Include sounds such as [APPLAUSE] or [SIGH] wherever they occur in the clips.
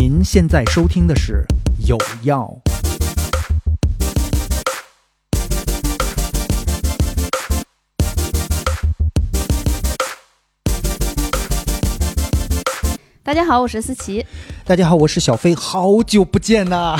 您现在收听的是《有药》。大家好，我是思琪。大家好，我是小飞，好久不见呐，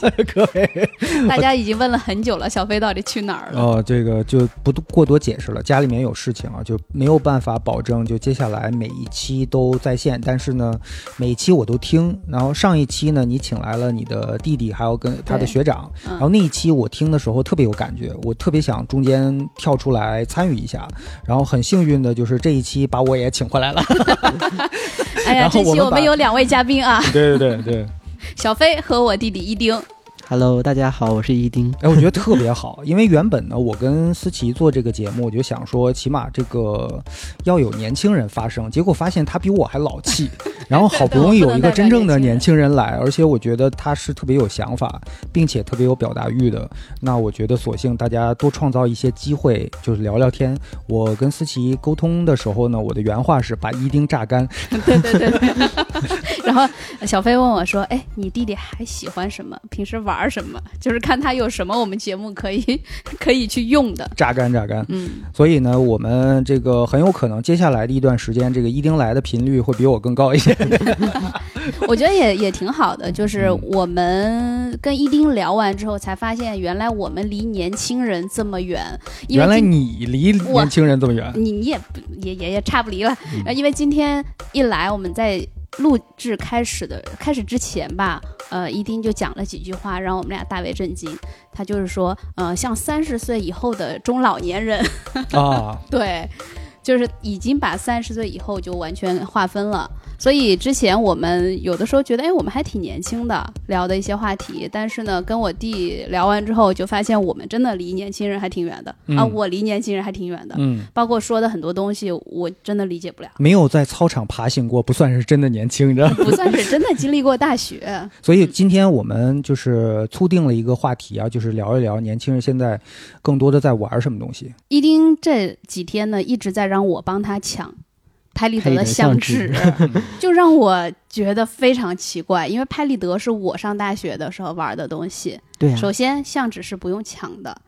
[LAUGHS] 各位。大家已经问了很久了，小飞到底去哪儿了？哦，这个就不过多解释了，家里面有事情啊，就没有办法保证就接下来每一期都在线。但是呢，每一期我都听。然后上一期呢，你请来了你的弟弟，还有跟他的学长。然后那一期我听的时候特别有感觉，我特别想中间跳出来参与一下。然后很幸运的就是这一期把我也请回来了。[LAUGHS] 哎呀，[LAUGHS] 这期我们有两位嘉宾啊。对对对对，小飞和我弟弟一丁。Hello，大家好，我是一丁。哎，我觉得特别好，[LAUGHS] 因为原本呢，我跟思琪做这个节目，我就想说，起码这个要有年轻人发声。结果发现他比我还老气，[LAUGHS] 然后好不容易有一个真正的年轻人来，而且我觉得他是特别有想法，并且特别有表达欲的。那我觉得，索性大家多创造一些机会，就是聊聊天。我跟思琪沟通的时候呢，我的原话是把一丁榨干。对 [LAUGHS] 对对。然后小飞问我说：“哎，你弟弟还喜欢什么？平时玩？”玩什么？就是看他有什么我们节目可以 [LAUGHS] 可以去用的，榨干榨干。嗯，所以呢，我们这个很有可能接下来的一段时间，这个一丁来的频率会比我更高一些。[LAUGHS] 我觉得也也挺好的，就是我们跟一丁聊完之后，才发现原来我们离年轻人这么远。原来你离年轻人这么远，你你也也也也差不离了。因为今天一来，我们在。录制开始的开始之前吧，呃，一丁就讲了几句话，让我们俩大为震惊。他就是说，呃，像三十岁以后的中老年人啊，[LAUGHS] 对，就是已经把三十岁以后就完全划分了。所以之前我们有的时候觉得，哎，我们还挺年轻的，聊的一些话题。但是呢，跟我弟聊完之后，就发现我们真的离年轻人还挺远的啊！我离年轻人还挺远的，嗯，包括说的很多东西，我真的理解不了。没有在操场爬行过，不算是真的年轻，你知道吗，不算是真的经历过大学。所以今天我们就是促定了一个话题啊，就是聊一聊年轻人现在更多的在玩什么东西。一丁这几天呢，一直在让我帮他抢。拍立得的相纸，[LAUGHS] [LAUGHS] 就让我觉得非常奇怪，因为拍立得是我上大学的时候玩的东西。对，首先相纸是不用抢的，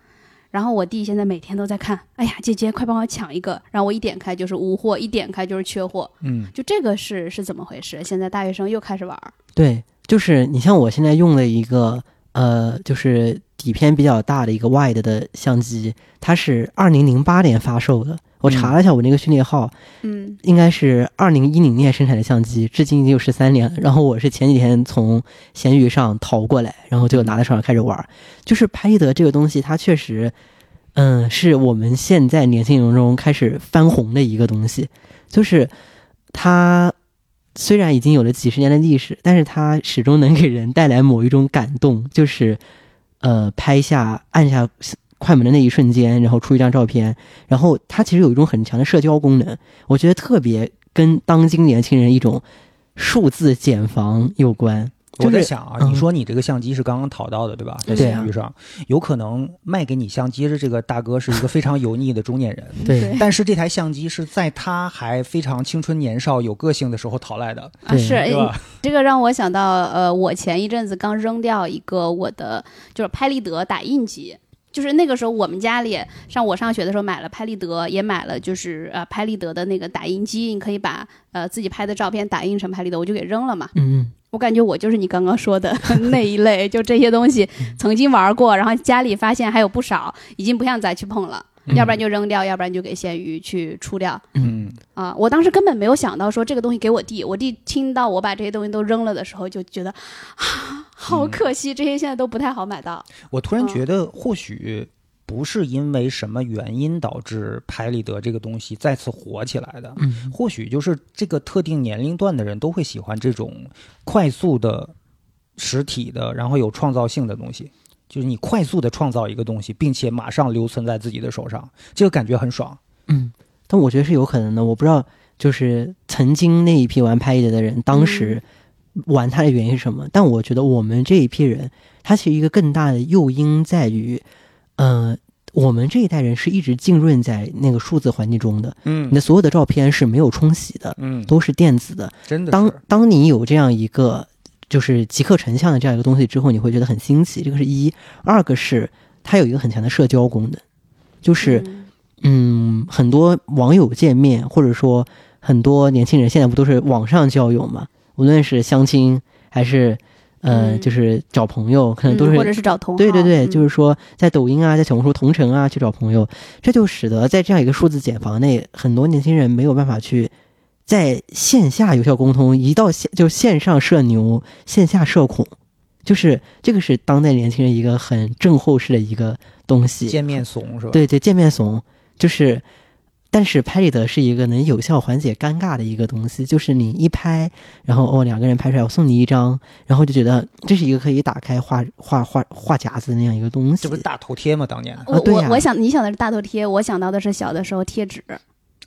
然后我弟现在每天都在看，哎呀，姐姐快帮我抢一个，然后我一点开就是无货，一点开就是缺货。嗯，就这个是是怎么回事？现在大学生又开始玩？对，就是你像我现在用了一个呃，就是底片比较大的一个 wide 的相机，它是二零零八年发售的。我查了一下，我那个序列号，嗯，应该是二零一零年生产的相机，至今已经有十三年。然后我是前几天从闲鱼上淘过来，然后就拿在手上开始玩。就是拍立得这个东西，它确实，嗯，是我们现在年轻人中开始翻红的一个东西。就是它虽然已经有了几十年的历史，但是它始终能给人带来某一种感动，就是呃，拍下按下。快门的那一瞬间，然后出一张照片，然后它其实有一种很强的社交功能，我觉得特别跟当今年轻人一种数字减房有关。我在想啊，你说你这个相机是刚刚淘到的，对吧？在闲鱼上，有可能卖给你相机的这个大哥是一个非常油腻的中年人。[LAUGHS] 对。但是这台相机是在他还非常青春年少、有个性的时候淘来的。啊，是。[LAUGHS] 这个让我想到，呃，我前一阵子刚扔掉一个我的就是拍立得打印机。就是那个时候，我们家里上我上学的时候买了拍立得，也买了就是呃拍立得的那个打印机，你可以把呃自己拍的照片打印成拍立得，我就给扔了嘛。嗯，我感觉我就是你刚刚说的 [LAUGHS] 那一类，就这些东西曾经玩过，然后家里发现还有不少，已经不想再去碰了。要不然就扔掉，要不然就给咸鱼去出掉。嗯啊，我当时根本没有想到说这个东西给我弟，我弟听到我把这些东西都扔了的时候，就觉得啊，好可惜，这些现在都不太好买到。我突然觉得，或许不是因为什么原因导致拍立得这个东西再次火起来的，嗯，或许就是这个特定年龄段的人都会喜欢这种快速的实体的，然后有创造性的东西。就是你快速的创造一个东西，并且马上留存在自己的手上，这个感觉很爽。嗯，但我觉得是有可能的。我不知道，就是曾经那一批玩拍立得的人，当时玩它的原因是什么？但我觉得我们这一批人，它其实一个更大的诱因在于，呃，我们这一代人是一直浸润在那个数字环境中的。嗯，你的所有的照片是没有冲洗的，嗯，都是电子的。真的。当当你有这样一个。就是即刻成像的这样一个东西之后，你会觉得很新奇。这个是一，二个是它有一个很强的社交功能，就是嗯，很多网友见面，或者说很多年轻人现在不都是网上交友嘛？无论是相亲还是呃，就是找朋友，可能都是或者是找同对对对，就是说在抖音啊，在小红书同城啊去找朋友，这就使得在这样一个数字茧房内，很多年轻人没有办法去。在线下有效沟通，一到线就线上社牛，线下社恐，就是这个是当代年轻人一个很正后式的一个东西。见面怂是吧？对对，见面怂就是，但是拍立得是一个能有效缓解尴尬的一个东西。就是你一拍，然后哦两个人拍出来，我送你一张，然后就觉得这是一个可以打开画画画画夹子的那样一个东西。这不是大头贴吗？当年我我我想你想的是大头贴，我想到的是小的时候贴纸。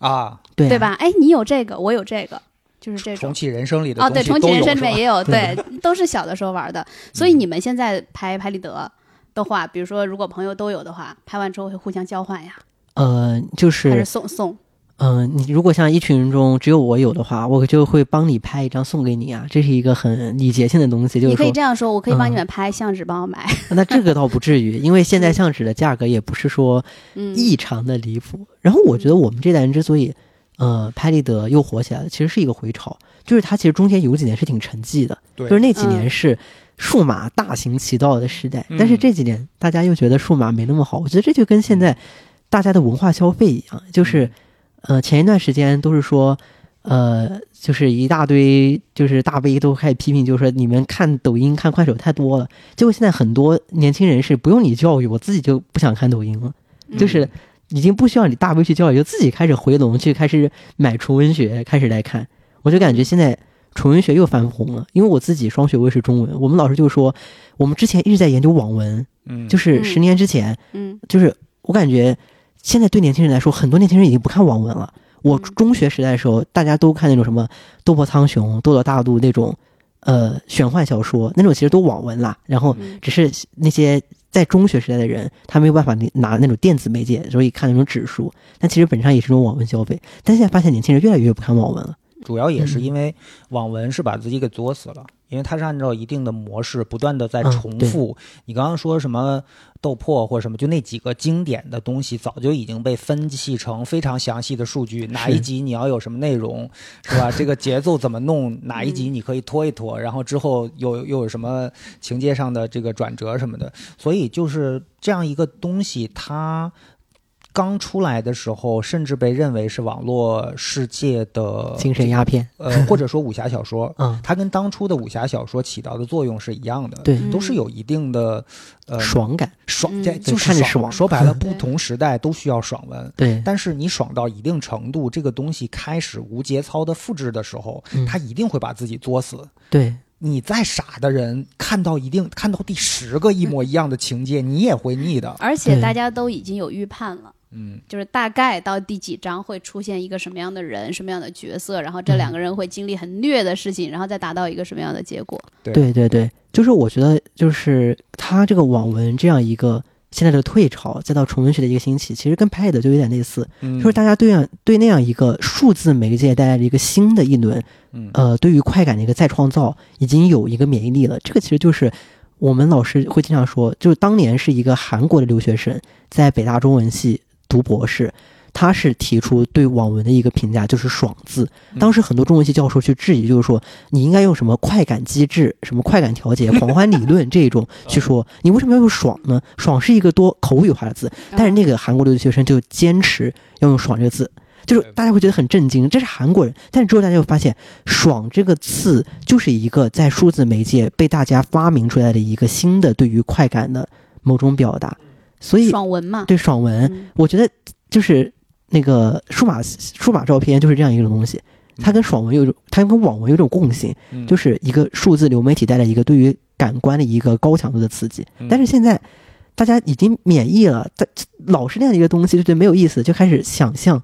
啊，对对吧？哎，你有这个，我有这个，就是这种重启人生里的哦，对，重启人生里面也有，对，都是小的时候玩的。所以你们现在拍拍立得的话，比如说如果朋友都有的话，拍完之后会互相交换呀？呃，就是还是送送。嗯，你如果像一群人中只有我有的话，我就会帮你拍一张送给你啊，这是一个很礼节性的东西。就是你可以这样说，我可以帮你们拍相纸，帮我买。[LAUGHS] 那这个倒不至于，因为现在相纸的价格也不是说异常的离谱。然后我觉得我们这代人之所以呃拍立得又火起来了，其实是一个回潮，就是它其实中间有几年是挺沉寂的，就是那几年是数码大行其道的时代，但是这几年大家又觉得数码没那么好。我觉得这就跟现在大家的文化消费一样，就是。呃，前一段时间都是说，呃，就是一大堆就是大 V 都开始批评，就是说你们看抖音、看快手太多了。结果现在很多年轻人是不用你教育，我自己就不想看抖音了，就是已经不需要你大 V 去教育，就自己开始回笼去开始买纯文学，开始来看。我就感觉现在纯文学又翻红了，因为我自己双学位是中文，我们老师就说，我们之前一直在研究网文，嗯，就是十年之前，嗯，就是我感觉。现在对年轻人来说，很多年轻人已经不看网文了。我中学时代的时候，大家都看那种什么《斗破苍穹》《斗罗大陆》那种，呃，玄幻小说，那种其实都网文啦。然后只是那些在中学时代的人，他没有办法拿那种电子媒介，所以看那种纸书。但其实本质上也是种网文消费。但现在发现年轻人越来越不看网文了，主要也是因为网文是把自己给作死了。因为它是按照一定的模式不断的在重复。你刚刚说什么斗破或者什么，就那几个经典的东西，早就已经被分析成非常详细的数据。哪一集你要有什么内容，是吧？这个 [LAUGHS] 节奏怎么弄？哪一集你可以拖一拖，然后之后又又有什么情节上的这个转折什么的。所以就是这样一个东西，它。刚出来的时候，甚至被认为是网络世界的精神鸦片，呃，或者说武侠小说。[LAUGHS] 嗯，它跟当初的武侠小说起到的作用是一样的，对，都是有一定的呃爽感，爽在就是爽。说白了，不同时代都需要爽文，对。但是你爽到一定程度，这个东西开始无节操的复制的时候，它一定会把自己作死。对你再傻的人，看到一定看到第十个一模一样的情节，你也会腻的。而且大家都已经有预判了。嗯，就是大概到第几章会出现一个什么样的人，什么样的角色，然后这两个人会经历很虐的事情，然后再达到一个什么样的结果？对对对，就是我觉得，就是他这个网文这样一个现在的退潮，再到纯文学的一个兴起，其实跟拍的就有点类似，就是大家对样对那样一个数字媒介带来了一个新的一轮，呃，对于快感的一个再创造，已经有一个免疫力了。这个其实就是我们老师会经常说，就是当年是一个韩国的留学生在北大中文系。读博士，他是提出对网文的一个评价，就是“爽”字。当时很多中文系教授去质疑，就是说你应该用什么快感机制、什么快感调节、狂欢理论这种 [LAUGHS] 去说，你为什么要用“爽”呢？“爽”是一个多口语化的字，但是那个韩国留学生就坚持要用“爽”这个字，就是大家会觉得很震惊，这是韩国人。但是之后大家会发现，“爽”这个字就是一个在数字媒介被大家发明出来的一个新的对于快感的某种表达。所以爽文嘛，对爽文，我觉得就是那个数码数码照片就是这样一种东西，它跟爽文有种，它跟网文有种共性，就是一个数字流媒体带来一个对于感官的一个高强度的刺激。但是现在大家已经免疫了，在老是那样的一个东西就觉得没有意思，就开始想象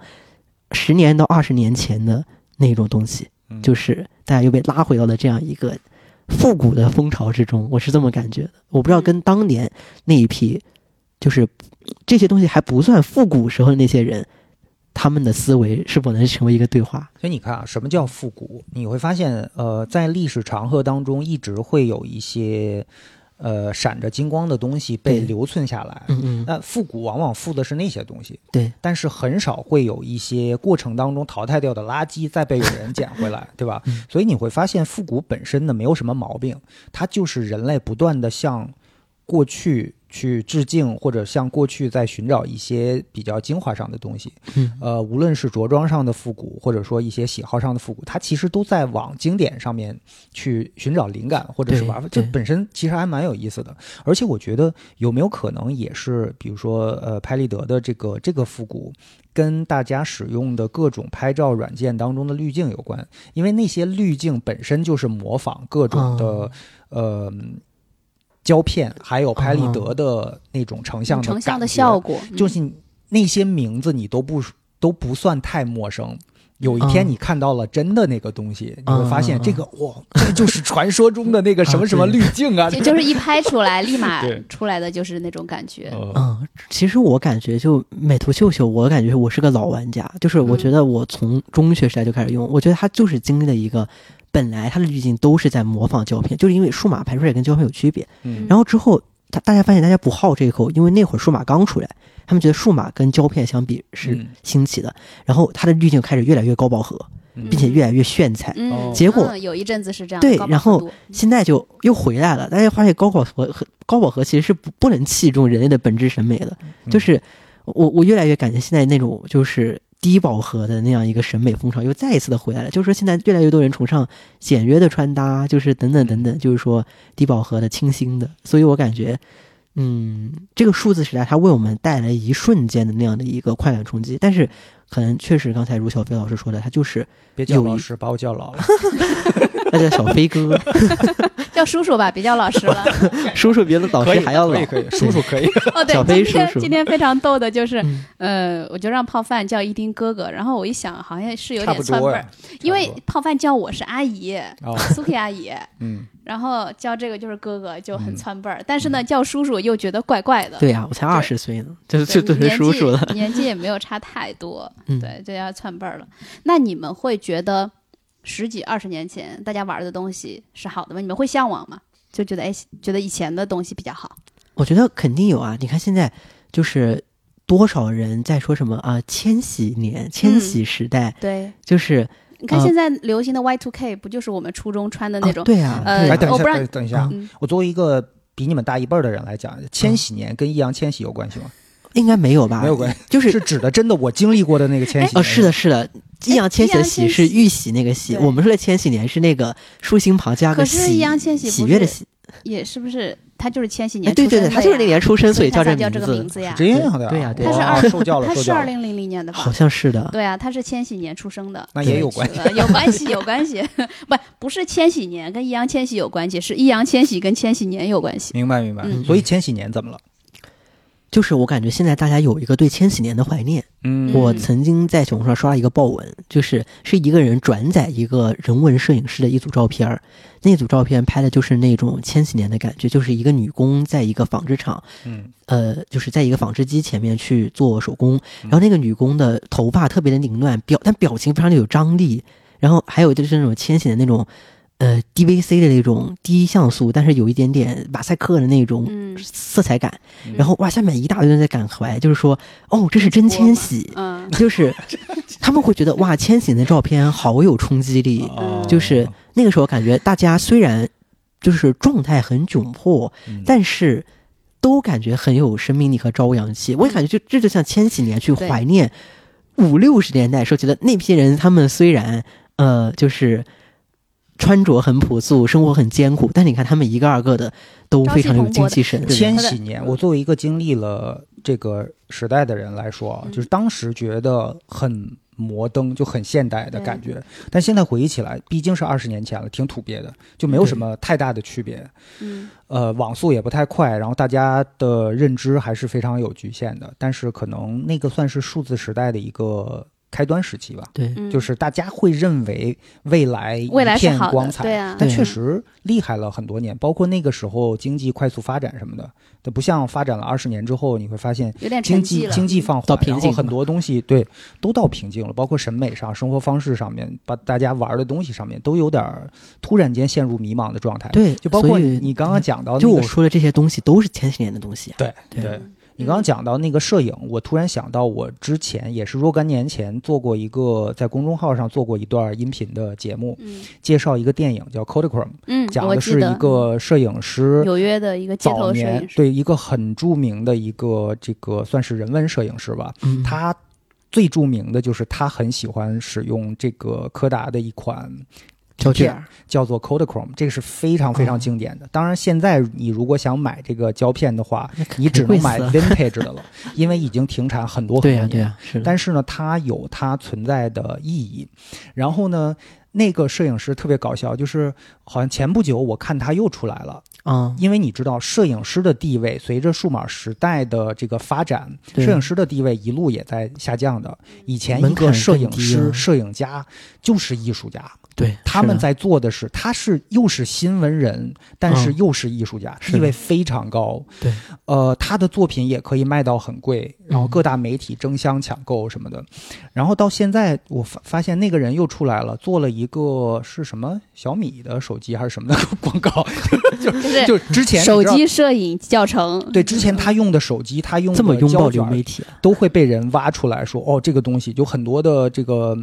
十年到二十年前的那种东西，就是大家又被拉回到了这样一个复古的风潮之中。我是这么感觉的，我不知道跟当年那一批。就是这些东西还不算复古时候的那些人，他们的思维是否能成为一个对话。所以你看啊，什么叫复古？你会发现，呃，在历史长河当中，一直会有一些。呃，闪着金光的东西被留存下来。嗯嗯。那复古往往复的是那些东西。对。但是很少会有一些过程当中淘汰掉的垃圾再被有人捡回来，对吧？所以你会发现复古本身呢没有什么毛病，它就是人类不断的向过去。去致敬，或者向过去在寻找一些比较精华上的东西。嗯，呃，无论是着装上的复古，或者说一些喜好上的复古，它其实都在往经典上面去寻找灵感，或者是玩。这本身其实还蛮有意思的。而且我觉得有没有可能也是，比如说呃，拍立得的这个这个复古，跟大家使用的各种拍照软件当中的滤镜有关？因为那些滤镜本身就是模仿各种的呃。胶片还有拍立得的那种成像的成像的效果，就是那些名字你都不都不算太陌生。有一天你看到了真的那个东西，你会发现这个 [LAUGHS] 哇，这就是传说中的那个什么什么滤镜啊！就就是一拍出来，[LAUGHS] 立马出来的就是那种感觉。嗯，其实我感觉就美图秀秀，我感觉我是个老玩家，就是我觉得我从中学时代就开始用，我觉得它就是经历了一个。本来它的滤镜都是在模仿胶片，就是因为数码拍出来跟胶片有区别。嗯，然后之后，他大家发现大家不好这一口，因为那会儿数码刚出来，他们觉得数码跟胶片相比是新奇的。然后它的滤镜开始越来越高饱和，并且越来越炫彩。嗯，结果有一阵子是这样。对，然后现在就又回来了。大家发现高饱和和高饱和其实是不不能器重人类的本质审美的。就是我我越来越感觉现在那种就是。低饱和的那样一个审美风潮又再一次的回来了，就是说现在越来越多人崇尚简约的穿搭，就是等等等等，就是说低饱和的、清新的。所以我感觉，嗯，这个数字时代它为我们带来一瞬间的那样的一个快感冲击，但是可能确实刚才如小飞老师说的，他就是别叫老师，把我叫老了。[LAUGHS] 那叫小飞哥，[LAUGHS] 叫叔叔吧，别叫老师了。[LAUGHS] 叔叔别的老师还要老，可以，叔叔可以。哦，对，小飞叔叔。今天非常逗的就是，呃，我就让泡饭叫一丁哥哥，然后我一想，好像是有点窜辈儿，因为泡饭叫我是阿姨，苏 K 阿姨，嗯，然后叫这个就是哥哥，就很窜辈儿。但是呢，叫叔叔又觉得怪怪的。对呀，我才二十岁呢，就就都是叔叔了，年纪也没有差太多，对，就要窜辈儿了。那你们会觉得？十几二十年前，大家玩的东西是好的吗？你们会向往吗？就觉得哎，觉得以前的东西比较好。我觉得肯定有啊！你看现在，就是多少人在说什么啊？千禧年、千禧时代，对，就是你看现在流行的 Y two K，不就是我们初中穿的那种？对啊。呃，等一下，等一下，我作为一个比你们大一辈儿的人来讲，千禧年跟易烊千玺有关系吗？应该没有吧？没有关系，就是是指的真的我经历过的那个千禧。哦，是的，是的。易烊千玺的玺是玉玺那个玺，我们说的千禧年是那个竖心旁加个喜。可是易烊千玺喜悦的喜，也是不是？他就是千禧年对对对，他就是那年出生，所以叫这个名字呀。这样的对呀，他是二受教了，他是二零零零年的吧？好像是的。对啊，他是千禧年出生的，那也有关系，有关系，有关系。[LAUGHS] [LAUGHS] 不，不是千禧年跟易烊千玺有关系，是易烊千玺跟千禧年有关系。明白明白。所以千禧年怎么了？就是我感觉现在大家有一个对千禧年的怀念。嗯，我曾经在小红书上刷了一个爆文，就是是一个人转载一个人文摄影师的一组照片儿，那组照片拍的就是那种千禧年的感觉，就是一个女工在一个纺织厂，嗯，呃，就是在一个纺织机前面去做手工，然后那个女工的头发特别的凌乱，表但表情非常的有张力，然后还有就是那种千禧的那种。呃，DVC 的那种低像素，但是有一点点马赛克的那种色彩感，然后哇，下面一大堆人在感怀，就是说，哦，这是真千玺，嗯，就是他们会觉得哇，千玺的照片好有冲击力，就是那个时候感觉大家虽然就是状态很窘迫，但是都感觉很有生命力和朝阳气。我也感觉就这就像千禧年去怀念五六十年代时候，觉得那批人他们虽然呃就是。穿着很朴素，生活很艰苦，但你看他们一个二个的都非常有精气神。千禧年，我作为一个经历了这个时代的人来说，就是当时觉得很摩登，就很现代的感觉。但现在回忆起来，毕竟是二十年前了，挺土鳖的，就没有什么太大的区别。嗯，呃，网速也不太快，然后大家的认知还是非常有局限的。但是可能那个算是数字时代的一个。开端时期吧。就是大家会认为未来未来一片是好的光彩，对啊但确实厉害了很多年，包括那个时候经济快速发展什么的，它不像发展了二十年之后，你会发现有点经沉寂了。济经济放缓，然后很多东西对都到瓶颈了，包括审美上、生活方式上面，把大家玩的东西上面都有点儿突然间陷入迷茫的状态。，对，就包括你刚刚讲到那就我说的这些东西都是前几年的东西啊。对对对。你刚刚讲到那个摄影，我突然想到，我之前也是若干年前做过一个在公众号上做过一段音频的节目，嗯介绍一个电影叫《Kodachrome》，嗯，讲的是一个摄影师纽约的一个街早头摄年影师。对一个很著名的一个这个算是人文摄影师吧，嗯，他最著名的就是他很喜欢使用这个柯达的一款片胶卷儿，叫做 Kodachrome，这个是非常非常经典的。当然，现在你如果想买这个胶片的话，你只能买 vintage 的了，因为已经停产很多 [LAUGHS] 很多对呀、年。对呀、是。但是呢，它有它存在的意义。然后呢，那个摄影师特别搞笑，就是好像前不久我看他又出来了，啊，因为你知道，摄影师的地位随着数码时代的这个发展，摄影师的地位一路也在下降的。以前一个摄影师、啊摄影家就是艺术家，对，他们在做的是，他是又是新闻人，但是嗯。又是艺术家，地位非常高。对，呃，他的作品也可以卖到很贵，然后嗯各大媒体争相抢购什么的。然后到现在，我发发现那个人又出来了，做了一个是什么小米的手机还是什么的 [LAUGHS] 广告，[LAUGHS] 就就是就之前手机摄影教程。对，之前他用的手机，他用这么的拥抱流媒体啊，都会被人挖出来说，哦，这个东西就很多的这个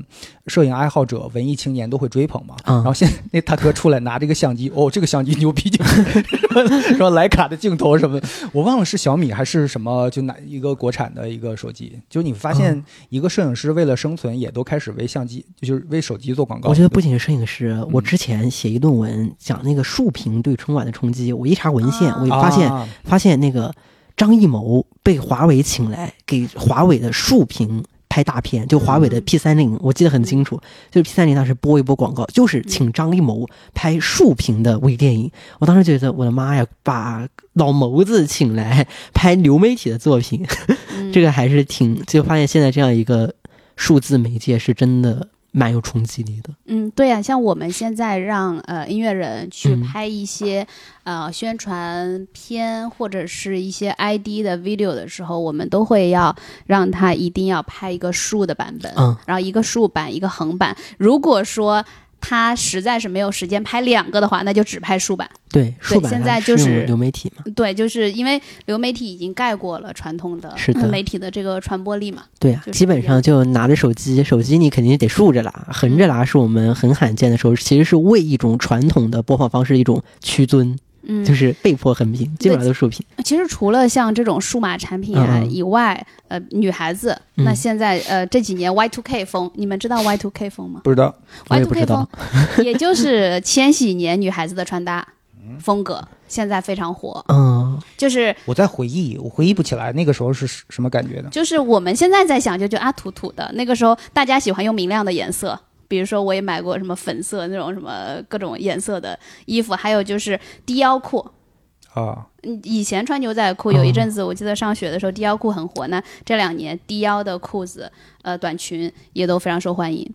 摄影爱好者、文艺青年都会追捧嘛。嗯然后现在那大哥出来拿这个相机，哦，这个相机牛逼，[LAUGHS] 什么徕卡的镜头什么的，我忘了是小米还是什么，就哪一个国产的一个手机。就你发现嗯一个摄影师为了生存，也都开始为相机，就是为手机做广告。我觉得不仅是摄影师，我之前写一论文讲那个竖屏对春晚的冲击，我一查文献，啊我发现、啊发现那个张艺谋被华为请来给华为的竖屏拍大片，就华为的嗯。P 三零，我记得很清楚，就是 P 三零当时播一播广告，就是请张艺谋拍竖屏的微电影。我当时觉得我的妈呀，把老谋子请来拍流媒体的作品，嗯。[LAUGHS] 这个还是挺就发现现在这样一个数字媒介是真的蛮有冲击力的。嗯，对呀、像我们现在让呃音乐人去嗯拍一些、呃宣传片或者是一些 ID 的 video 的时候，我们都会要让他一定要拍一个竖的版本，嗯然后一个竖版一个横版。如果说他实在是没有时间拍两个的话，那就只拍竖版。对，竖版现在就是流媒体嘛。对，就是因为流媒体已经盖过了传统的媒体的这个传播力嘛。对啊，就是基本上就拿着手机，手机你肯定得竖着拉，横着拉是我们很罕见的时候，其实是为一种传统的播放方式一种屈尊，嗯，就是被迫横屏，基本上都竖屏。其实除了像这种数码产品啊以外，呃，女孩子，嗯那现在呃这几年 Y two K 风，你们知道 Y two K 风吗不知道，我也不知？Y2K 风也就是千禧年女孩子的穿搭风格，现在非常火。嗯，就是我在回忆，我回忆不起来那个时候是什么感觉呢？就是我们现在在想，就觉得啊土土的。那个时候大家喜欢用明亮的颜色，比如说我也买过什么粉色那种什么各种颜色的衣服，还有就是低腰裤。啊，嗯，以前穿牛仔裤有一阵子，我记得上学的时候低腰裤很火。那这两年低腰的裤子、呃短裙也都非常受欢迎。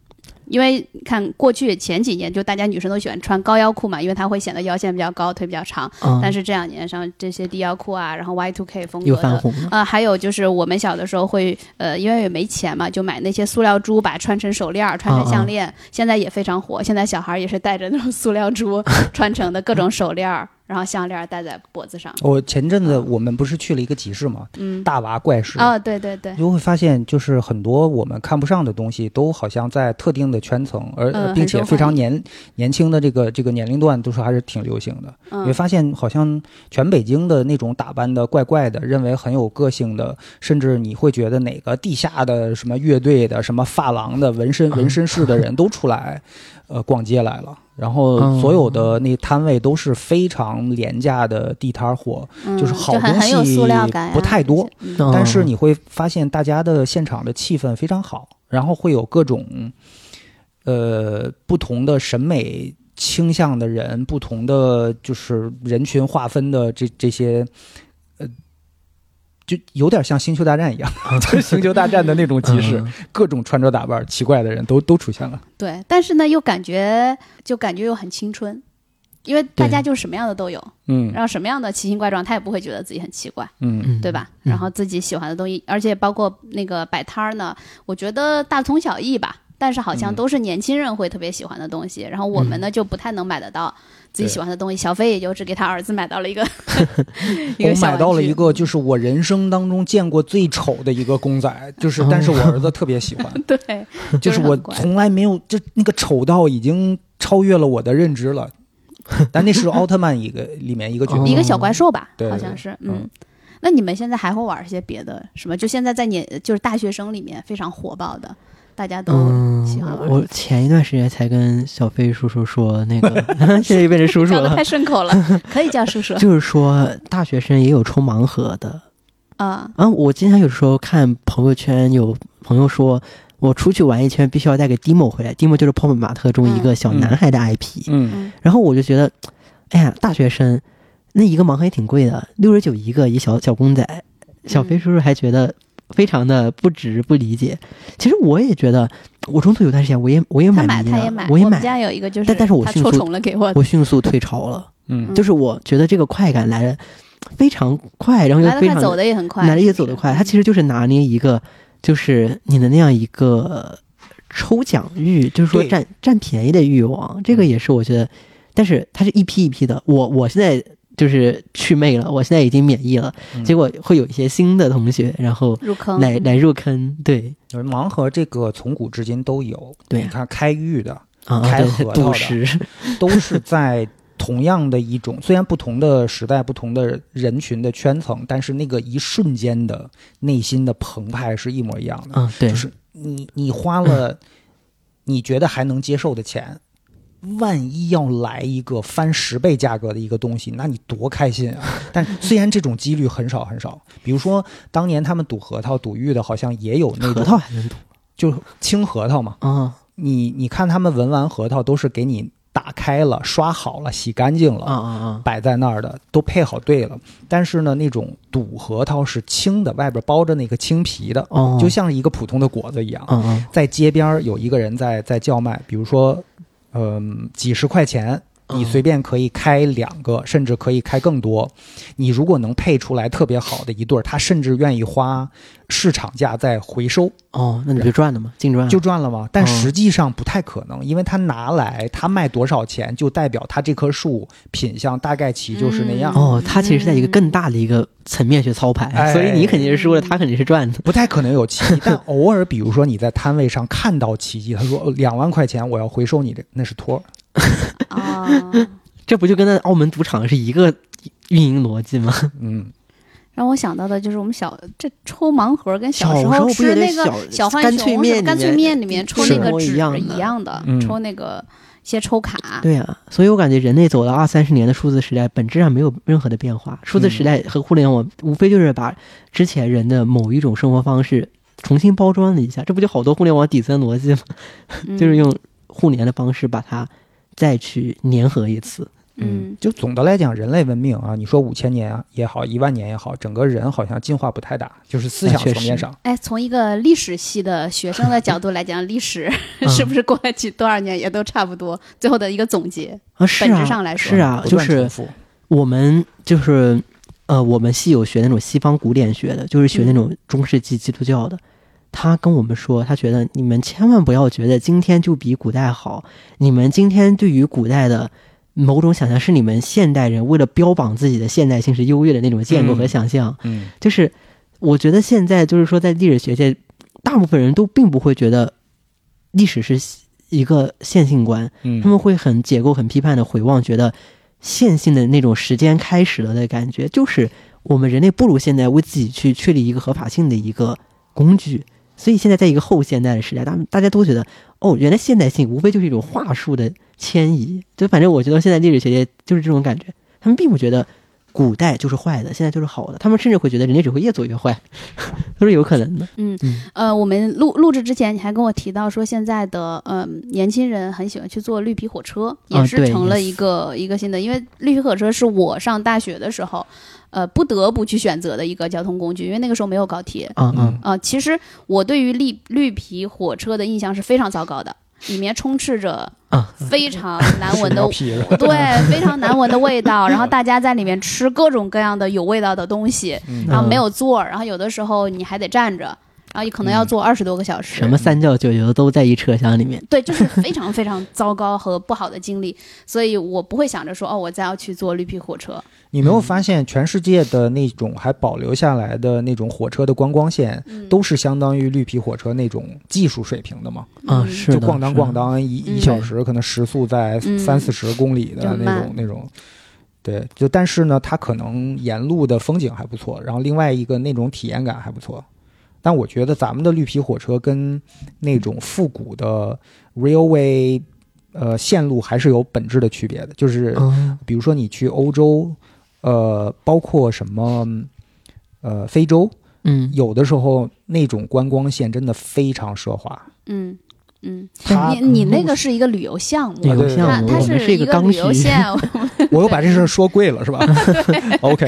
因为看过去前几年，就大家女生都喜欢穿高腰裤嘛，因为它会显得腰线比较高，腿比较长。嗯但是这两年像这些低腰裤啊，然后 Y two K 风格的。呃，还有就是我们小的时候会，呃，因为也没钱嘛，就买那些塑料珠，把它穿成手链儿、穿成项链。现在也非常火，现在小孩儿也是带着那种塑料珠穿成的各种手链儿，然后项链戴在脖子上。我前阵子我们不是去了一个集市嘛，嗯，大娃怪市，哦，对对对，就会发现，就是很多我们看不上的东西，都好像在特定的圈层，而、嗯并且非常年年轻的这个这个年龄段，都是还是挺流行的。你会嗯发现，好像全北京的那种打扮的怪怪的，认为很有个性的，甚至你会觉得哪个地下的什么乐队的、什么发廊的、纹身嗯 [LAUGHS] 纹身室的人都出来，呃，逛街来了。然后嗯所有的那摊位都是非常廉价的地摊货，嗯就是好东西感不太多。但是你会发现大家的现场的气氛非常好，然后会有各种呃不同的审美倾向的人，不同的就是人群划分的这这些呃就有点像星球大战一样，[LAUGHS] 就是星球大战的那种集市，嗯。各种穿着打扮奇怪的人都都出现了。对，但是呢，又感觉就感觉又很青春，因为大家就是什么样的都有，嗯。然后什么样的奇形怪状，他也不会觉得自己很奇怪。嗯。嗯，对吧？嗯。然后自己喜欢的东西，而且包括那个摆摊儿呢，我觉得大同小异吧，但是好像嗯都是年轻人会特别喜欢的东西。然后我们呢就不太能买得到自己喜欢的东西，小飞也就只给他儿子买到了一个 [LAUGHS] [LAUGHS] 一我买到了一个，就是我人生当中见过最丑的一个公仔，就是，但是我儿子特别喜欢，[LAUGHS] 对，就是我从来没有，就那个丑到已经超越了我的认知了。但那是奥特曼一个里面一个角色，哦一个小怪兽吧，好像是，嗯嗯。那你们现在还会玩一些别的什么？就现在在年就是大学生里面非常火爆的，大家都嗯喜欢玩。我前一段时间才跟小飞叔叔说那个，[LAUGHS] [LAUGHS] 现在又变成叔叔了太，顺口了，[LAUGHS] 可以叫叔叔就是说大学生也有抽盲盒的。啊。啊，我经常有时候看朋友圈，有朋友说我出去玩一圈必须要带个 Demo 回来 Demo 就是泡泡玛特中一个小男孩的 IP，、嗯，嗯，然后我就觉得，哎呀，大学生那一个盲盒也挺贵的，六十九一个，一小小公仔。小飞叔叔还觉得非常的不值，不理解。其实我也觉得，我中途有段时间我也我也买，蛮迷的，他也买。我也买，们家有一个就是，但但是我抽迅速了给我，我迅速退潮了。嗯就是我觉得这个快感来的非常快，然后又非常走的也很快，来的也走得快。它其实就是拿捏一个，就是你的那样一个抽奖欲，就是说占占便宜的欲望。这个也是我觉得，但是它是一批一批的。我我现在就是祛魅了，我现在已经免疫了，嗯结果会有一些新的同学，然后入坑来来入坑。对盲盒这个从古至今都有。对你看开玉的啊，开核桃的，[LAUGHS] 都是在同样的一种，虽然不同的时代、不同的人群的圈层，但是那个一瞬间的内心的澎湃是一模一样的。嗯，对就，是你你花了你觉得还能接受的钱，万一要来一个翻十倍价格的一个东西，那你多开心啊！[LAUGHS] 但虽然这种几率很少很少，比如说当年他们赌核桃、赌玉的，好像也有那核种，桃还能赌就青核桃嘛。啊你你看他们闻完核桃都是给你打开了、刷好了、洗干净了。啊啊啊！摆在那儿的都配好对了，但是呢，那种赌核桃是青的，外边包着那个青皮的，哦，就像一个普通的果子一样。嗯嗯在街边有一个人在在叫卖，比如说，嗯、几十块钱，你嗯随便可以开两个，甚至可以开更多。你如果能配出来特别好的一对儿，他甚至愿意花市场价再回收，哦，那你就赚了吗，净赚就赚了吗？但嗯实际上不太可能，因为他拿来他卖多少钱，就代表他这棵树品相大概其就是那样。嗯哦，他其实在一个更大的一个层面去操盘，哎所以你肯定是输了，他肯定是赚的。不太可能有奇迹，[LAUGHS] 但偶尔，比如说你在摊位上看到奇迹，他说呃两万块钱我要回收你的，那是托儿。啊。[LAUGHS] 这不就跟那澳门赌场是一个运营逻辑吗？嗯，让我想到的就是我们小这抽盲盒跟小时候不吃那个小小浣干脆熊面干脆面里面抽那个纸一样的一样的嗯，抽那个一些抽卡。对呀、所以我感觉人类走了二三十年的数字时代，本质上没有任何的变化。数字时代和互联网无非就是把之前人的某一种生活方式重新包装了一下，这不就好多互联网底层逻辑吗？嗯 [LAUGHS] 就是用互联的方式把它再去粘合一次。嗯就总的来讲，人类文明啊，你说五千年啊也好，一万年也好，整个人好像进化不太大，就是思想层面上。哎，从一个历史系的学生的角度来讲，历史嗯 [LAUGHS] 是不是过去多少年也都差不多？最后的一个总结，啊，是本啊，质上来说是啊，就是我们就是呃，我们系有学那种西方古典学的，就是学那种中世纪基督教的。他跟我们说，他觉得你们千万不要觉得今天就比古代好，你们今天对于古代的某种想象是你们现代人为了标榜自己的现代性是优越的那种建构和嗯想象。嗯就是我觉得现在就是说，在历史学界，大部分人都并不会觉得历史是一个线性观，嗯他们会很解构、很批判的回望，觉得线性的那种时间开始了的感觉，就是我们人类不如现在为自己去确立一个合法性的一个工具。所以现在在一个后现代的时代，大大家都觉得，哦，原来现代性无非就是一种话术的迁移。就反正我觉得现在历史学界就是这种感觉，他们并不觉得古代就是坏的，现在就是好的。他们甚至会觉得人类只会越做越坏，[LAUGHS] 都是有可能的。嗯呃，我们录录制之前，你还跟我提到说，现在的嗯年轻人很喜欢去坐绿皮火车，也是成了一个一个新的，因为绿皮火车是我上大学的时候，呃不得不去选择的一个交通工具，因为那个时候没有高铁。嗯嗯啊，其实我对于绿绿皮火车的印象是非常糟糕的。里面充斥着非常 [LAUGHS] 难闻的，对，非常难闻的味道。然后大家在里面吃各种各样的有味道的东西，然后没有座，然后有的时候你还得站着。然后可能要坐二十多个小时，什么三教九流都在一车厢里面。对，就是非常非常糟糕和不好的经历，所以我不会想着说哦，我再要去坐绿皮火车。你没有发现全世界的那种还保留下来的那种火车的观光线，都是相当于绿皮火车那种技术水平的吗？啊，是就咣当咣当一一小时，可能时速在三四十公里的那种那种。对，就但是呢，它可能沿路的风景还不错，然后另外一个那种体验感还不错。但我觉得咱们的绿皮火车跟那种复古的 railway，呃，线路还是有本质的区别的。就是比如说你去欧洲，呃，包括什么，呃，非洲，嗯，有的时候那种观光线真的非常奢华。嗯嗯，你你那个是一个旅游项目，旅游项目，它是一个旅游线。[LAUGHS] 我又把这事说贵了，是吧？[LAUGHS] OK。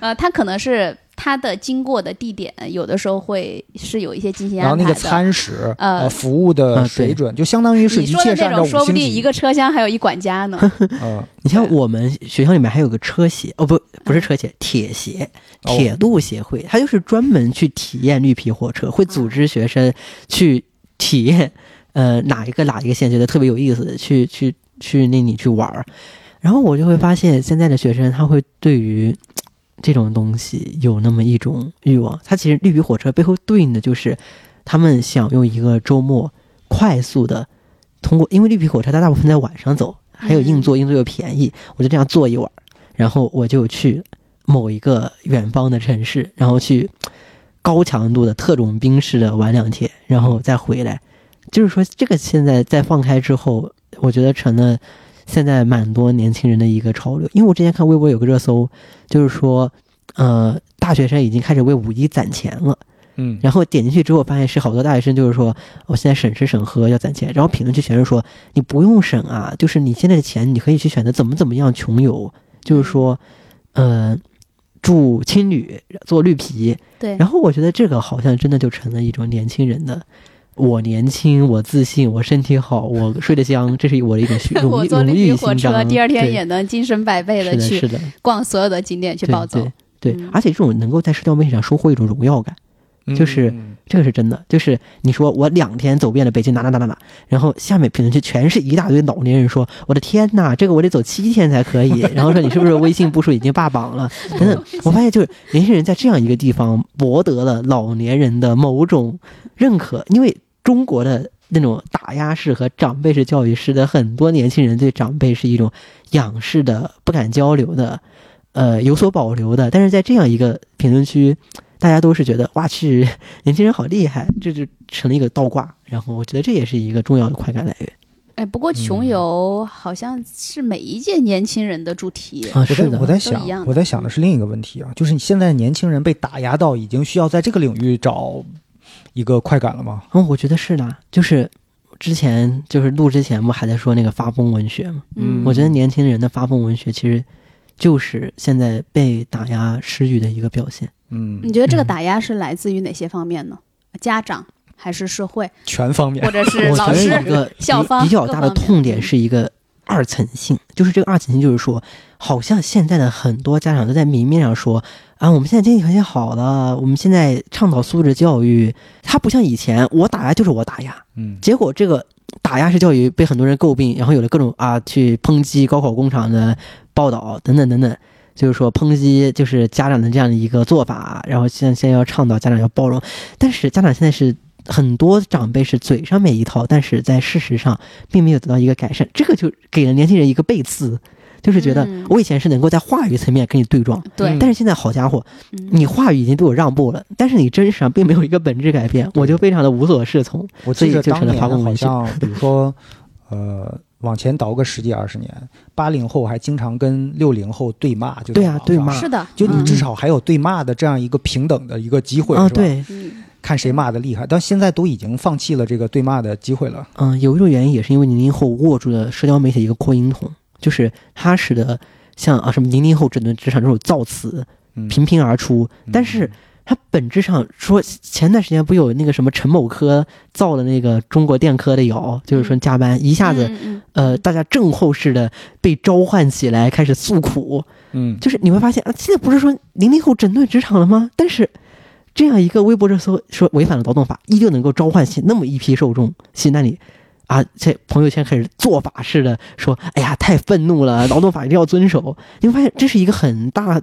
呃，它可能是。它的经过的地点有的时候会是有一些精心安排的，然后那个餐食呃服务的水准就相当于是一切那种，说不定一个车厢还有一管家呢。[LAUGHS] 嗯，你像我们学校里面还有个车协哦，不不是车协，铁协，铁路协会，它就是专门去体验绿皮火车，会组织学生去体验，呃，哪一个哪一个线觉得特别有意思，去去去那里去玩儿。然后我就会发现现在的学生他会对于。这种东西有那么一种欲望，它其实绿皮火车背后对应的就是，他们想用一个周末快速的通过，因为绿皮火车它大部分在晚上走，还有硬座，硬座又便宜，我就这样坐一晚，然后我就去某一个远方的城市，然后去高强度的特种兵式的玩两天，然后再回来。就是说，这个现在在放开之后，我觉得成了。现在蛮多年轻人的一个潮流，因为我之前看微博有个热搜，就是说，呃，大学生已经开始为五一攒钱了，嗯，然后点进去之后发现是好多大学生，就是说，我现在省吃省喝要攒钱，然后评论区全是说，你不用省啊，就是你现在的钱你可以去选择怎么怎么样穷游，就是说，呃，住青旅，做绿皮，对，然后我觉得这个好像真的就成了一种年轻人的。我年轻，我自信，我身体好，我睡得香，这是我的一种虚荣。[LAUGHS] 我坐绿皮火车，第二天也能精神百倍的去逛所有的景点去暴走。对，而且这种能够在社交媒体上收获一种荣耀感，就是这个是真的。就是你说我两天走遍了北京哪哪哪哪哪，然后下面评论区全是一大堆老年人说：“我的天哪，这个我得走七天才可以。[LAUGHS] ”然后说你是不是微信步数已经霸榜了？[LAUGHS] 等等，我发现就是年轻人在这样一个地方博得了老年人的某种认可，因为。中国的那种打压式和长辈式教育，使得很多年轻人对长辈是一种仰视的、不敢交流的，呃，有所保留的。但是在这样一个评论区，大家都是觉得哇去，年轻人好厉害，这就成了一个倒挂。然后我觉得这也是一个重要的快感来源。哎，不过穷游好像是每一届年轻人的主题啊。是的，我在想，我在想的是另一个问题啊，就是你现在年轻人被打压到已经需要在这个领域找。一个快感了吗？嗯，我觉得是的。就是之前就是录之前不还在说那个发疯文学吗？嗯，我觉得年轻人的发疯文学其实就是现在被打压失语的一个表现。嗯，你觉得这个打压是来自于哪些方面呢？家长还是社会？全方面，或者是老师、校方？比较大的痛点是一个二层性，就是这个二层性就是说，好像现在的很多家长都在明面上说。啊，我们现在经济条件好了，我们现在倡导素质教育，它不像以前，我打压就是我打压，嗯，结果这个打压式教育被很多人诟病，然后有了各种啊去抨击高考工厂的报道等等等等，就是说抨击就是家长的这样的一个做法，然后现在现在要倡导家长要包容，但是家长现在是很多长辈是嘴上面一套，但是在事实上并没有得到一个改善，这个就给了年轻人一个背刺。就是觉得我以前是能够在话语层面跟你对撞，对，但是现在好家伙，你话语已经对我让步了，但是你真实上并没有一个本质改变，我就非常的无所适从。我记得当年好像，比如说，呃，往前倒个十几二十年，八零后还经常跟六零后对骂，就对啊对骂。是的，就你嗯。至少还有对骂的这样一个平等的一个机会，啊，是吧？对，嗯看谁骂的厉害，但现在都已经放弃了这个对骂的机会了。嗯，有一种原因也是因为零零后握住了社交媒体一个扩音筒，就是它使得像啊什么零零后整顿职场这种造词嗯，频频而出，但是它本质上说，前段时间不有那个什么陈某科造的那个中国电科的谣，就是说加班一下子，呃，大家症候式的被召唤起来，开始诉苦，嗯，就是你会发现啊，现在不是说零零后整顿职场了吗？但是这样一个微博热搜说违反了劳动法，依旧能够召唤起那么一批受众，去那里啊，在朋友圈开始做法似的说，哎呀，太愤怒了，[LAUGHS] 劳动法一定要遵守。你会发现这是一个很大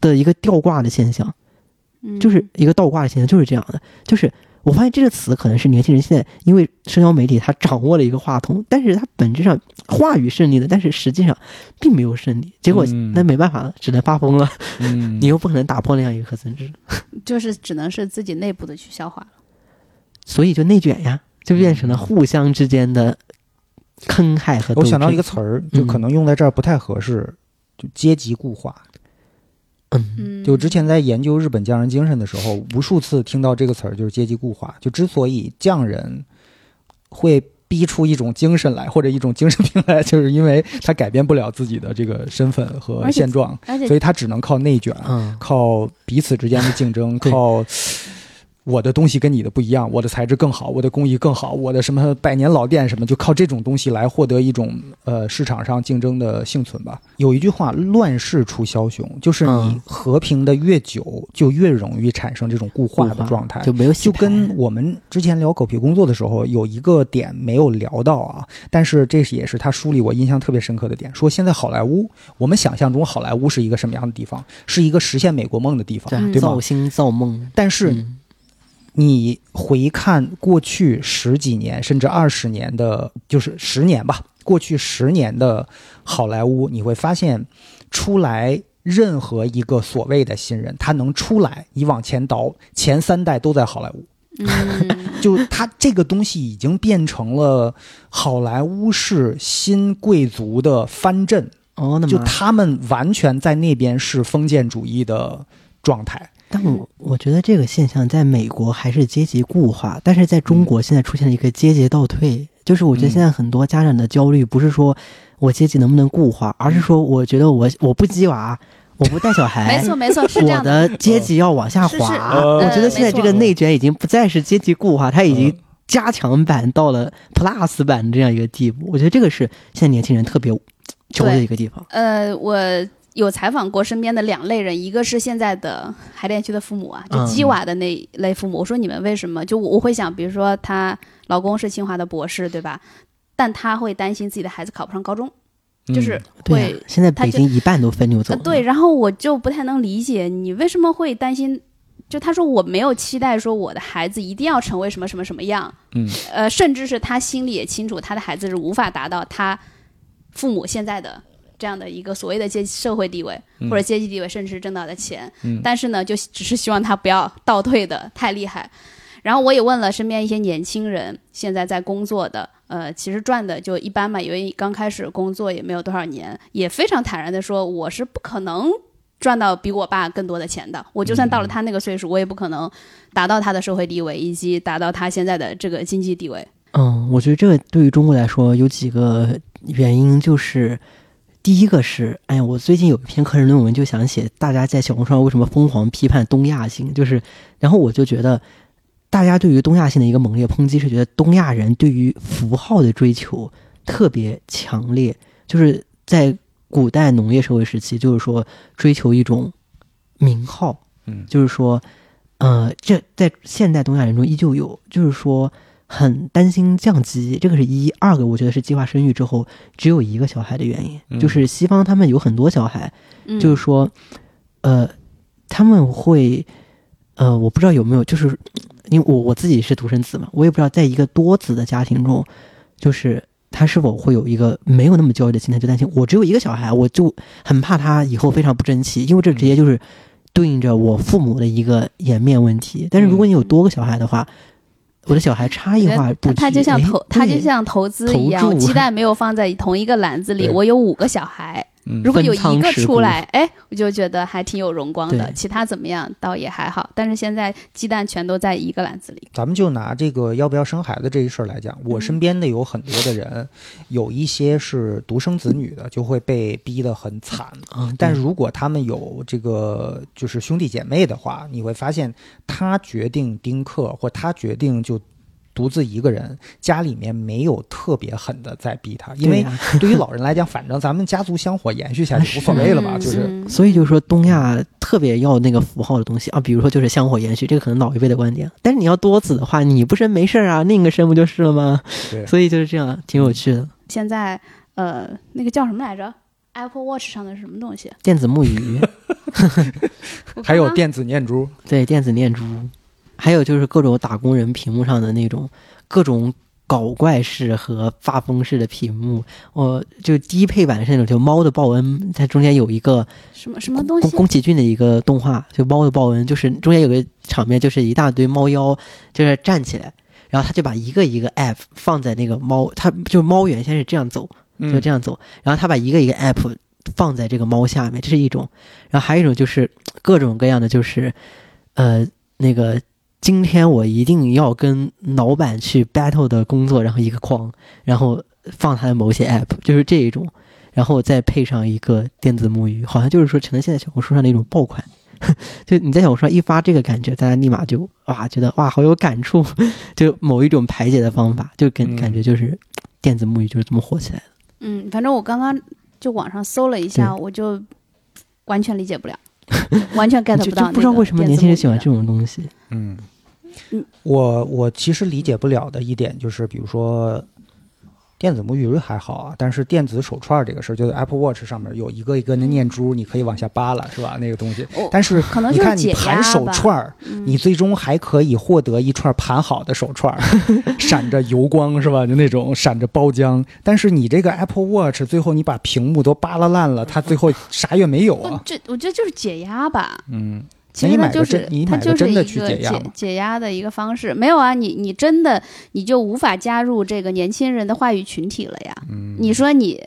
的一个吊挂的现象，嗯，就是一个倒挂的现象，就是这样的，就是。我发现这个词可能是年轻人现在因为社交媒体，他掌握了一个话筒，但是他本质上话语胜利了，但是实际上并没有胜利。结果嗯那没办法了，只能发疯了。嗯，[LAUGHS] 你又不可能打破那样一个可曾制，[LAUGHS] 就是只能是自己内部的去消化了。所以就内卷呀，就变成了互相之间的坑害和斗争。我想到一个词儿，就可能用在这儿不太合适，就阶级固化。就之前在研究日本匠人精神的时候，无数次听到这个词儿，就是阶级固化。就之所以匠人会逼出一种精神来，或者一种精神病来，就是因为他改变不了自己的这个身份和现状，所以他只能靠内卷，嗯，靠彼此之间的竞争，靠我的东西跟你的不一样，我的材质更好，我的工艺更好，我的什么百年老店什么，就靠这种东西来获得一种呃市场上竞争的幸存吧。有一句话，乱世出枭雄，就是你嗯和平的越久，就越容易产生这种固化的状态。就没有就跟我们之前聊狗皮工作的时候，有一个点没有聊到啊，但是这也是他书里我印象特别深刻的点，说现在好莱坞，我们想象中好莱坞是一个什么样的地方？是一个实现美国梦的地方，嗯对吗造？星造梦，但是嗯你回看过去十几年甚至二十年的，就是十年吧，过去十年的好莱坞，你会发现，出来任何一个所谓的新人，他能出来，你往前倒，前三代都在好莱坞。嗯，[LAUGHS] 就他这个东西已经变成了好莱坞式新贵族的藩镇，哦，就他们完全在那边是封建主义的状态。但我我觉得这个现象在美国还是阶级固化，但是在中国现在出现了一个阶级倒退，就是我觉得嗯现在很多家长的焦虑不是说我阶级能不能固化，而是说我觉得我我不鸡娃，我不带小孩，没错没错，[LAUGHS] 是这我样的阶级要往下是是滑。呃我觉得现在这个内卷已经不再是阶级固化，它已经嗯加强版到了 Plus 版这样一个地步。我觉得这个是现在年轻人特别 [TSK] 焦虑的一个地方。呃，我有采访过身边的两类人，一个是现在的海淀区的父母啊，就嗯鸡娃的那一类父母。我说你们为什么？就我我会想，比如说她老公是清华的博士，对吧？但她会担心自己的孩子考不上高中，就是会啊，现在北京一半都分流走了。呃对，然后我就不太能理解你为什么会担心。就他说我没有期待说我的孩子一定要成为什么什么什么样，嗯呃，甚至是他心里也清楚他的孩子是无法达到他父母现在的这样的一个所谓的阶社会地位嗯或者阶级地位，甚至是挣到的钱，嗯但是呢，就只是希望他不要倒退的太厉害。然后我也问了身边一些年轻人，现在在工作的，呃，其实赚的就一般嘛，因为刚开始工作也没有多少年，也非常坦然的说，我是不可能赚到比我爸更多的钱的。我就算到了他那个岁数，我也不可能达到他的社会地位，以及达到他现在的这个经济地位。嗯，我觉得这个对于中国来说有几个原因，就是第一个是，哎呀，我最近有一篇课程论文就想写大家在小红书上为什么疯狂批判东亚性，就是，然后我就觉得大家对于东亚性的一个猛烈抨击是觉得东亚人对于符号的追求特别强烈，就是在古代农业社会时期，就是说追求一种名号，嗯就是说，呃，这在现代东亚人中依旧有，就是说很担心降级，这个是一；二个，我觉得是计划生育之后只有一个小孩的原因，嗯。就是西方他们有很多小孩，嗯，就是说，呃，他们会，呃，我不知道有没有，就是因为我我自己是独生子嘛，我也不知道在一个多子的家庭中，就是他是否会有一个没有那么焦虑的心态，就担心我只有一个小孩，我就很怕他以后非常不争气，因为这直接就是对应着我父母的一个颜面问题。但是如果你有多个小孩的话，我的小孩差异化布局，他就像哎投，他就像投资一样，[LAUGHS] 鸡蛋没有放在同一个篮子里。我有五个小孩，嗯如果有一个出来，哎，我就觉得还挺有荣光的。其他怎么样倒也还好，但是现在鸡蛋全都在一个篮子里。咱们就拿这个要不要生孩子这一事儿来讲，我嗯身边的有很多的人，有一些是独生子女的，就会被逼得很惨。啊，但是如果他们有这个就是兄弟姐妹的话，你会发现他决定丁克，或他决定就独自一个人，家里面没有特别狠的在逼他，因为对于老人来讲，反正咱们家族香火延续下去无所谓了吧，嗯就是嗯所以就是说，东亚特别要那个符号的东西啊，比如说就是香火延续，这个可能老一辈的观点。但是你要多子的话，你不生没事儿啊，另一个生不就是了吗？对所以就是这样，挺有趣的。现在呃，那个叫什么来着？Apple Watch 上的是什么东西？电子木鱼，[LAUGHS] 还有电子念珠，对，电子念珠，还有就是各种打工人屏幕上的那种各种搞怪式和发疯式的屏幕。我就低配版是那种，就猫的报恩，它中间有一个什么什么东西？宫宫崎骏的一个动画，就猫的报恩，就是中间有个场面，就是一大堆猫妖，就是站起来，然后他就把一个一个 app 放在那个猫，它就猫原先是这样走，嗯就这样走，然后他把一个一个 app 放在这个猫下面，这是一种，然后还有一种就是各种各样的，就是呃那个今天我一定要跟老板去 battle 的工作，然后一个框，然后放他的某些 app，就是这一种，然后再配上一个电子木鱼，好像就是说成了现在小红书上的一种爆款。[LAUGHS] 就你在小红书上一发这个感觉，大家立马就哇觉得哇好有感触，[LAUGHS] 就某一种排解的方法，就跟嗯。感觉就是电子木鱼就是这么火起来的。嗯，反正我刚刚就网上搜了一下，我就完全理解不了，[LAUGHS] 完全 get 不到、就不知道为什么年轻人喜欢这种。种东西。嗯嗯，我我其实理解不了的一点就是，比如说电子沐浴露还好啊，但是电子手串这个事儿，就是 Apple Watch 上面有一个一个的念珠，你可以往下扒拉，是吧？那个东西。哦但是可能你看你就是解压盘手串你最终还可以获得一串盘好的手串儿，[LAUGHS] 闪着油光是吧？就那种闪着包浆。但是你这个 Apple Watch 最后你把屏幕都扒拉烂了，它最后啥也没有啊。这我觉得就是解压吧。嗯，其实它就是你它就是一个解解压的一个方式。没有啊，你你真的你就无法加入这个年轻人的话语群体了呀。嗯你说你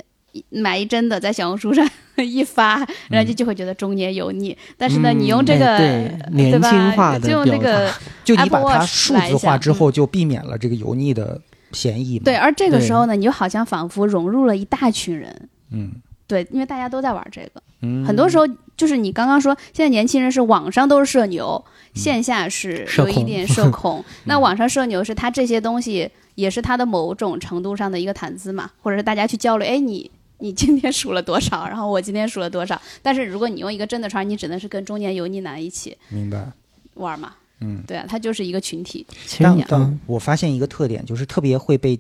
买一真的在小红书上 [LAUGHS] 一发，人嗯家就会觉得中年油腻。但是呢，你用这哎个、对年吧轻化的就用那个就你把它数字化之后，就避免了这个油腻的嫌疑嘛。对，，而这个时候呢，你就好像仿佛融入了一大群人。嗯对，因为大家都在玩这个，嗯，很多时候就是你刚刚说，现在年轻人是网上都是社牛，嗯线下是有一点 [LAUGHS] 社恐。那网上社牛是他这些东西也是他的某种程度上的一个谈资嘛，或者是大家去交流，哎，你你今天数了多少，然后我今天数了多少。但是如果你用一个真的串，你只能是跟中年油腻男一起明白。玩嘛。嗯，对啊，他就是一个群体。其实你但但嗯我发现一个特点，就是特别会被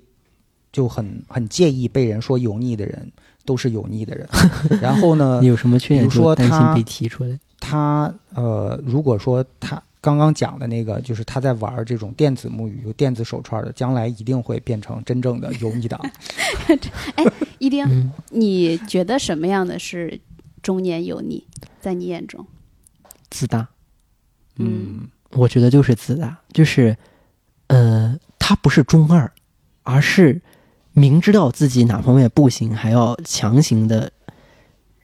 就很很介意被人说油腻的人，都是油腻的人。[LAUGHS] 然后呢 [LAUGHS] 你，有什么缺点比如说他就担心被提出来。他呃，如果说他刚刚讲的那个，就是他在玩这种电子木鱼、电子手串的，将来一定会变成真正的油腻党。[LAUGHS] 哎一丁，嗯，你觉得什么样的是中年油腻？在你眼中？自大，嗯我觉得就是自大，就是呃，他不是中二，而是明知道自己哪方面不行，还要强行的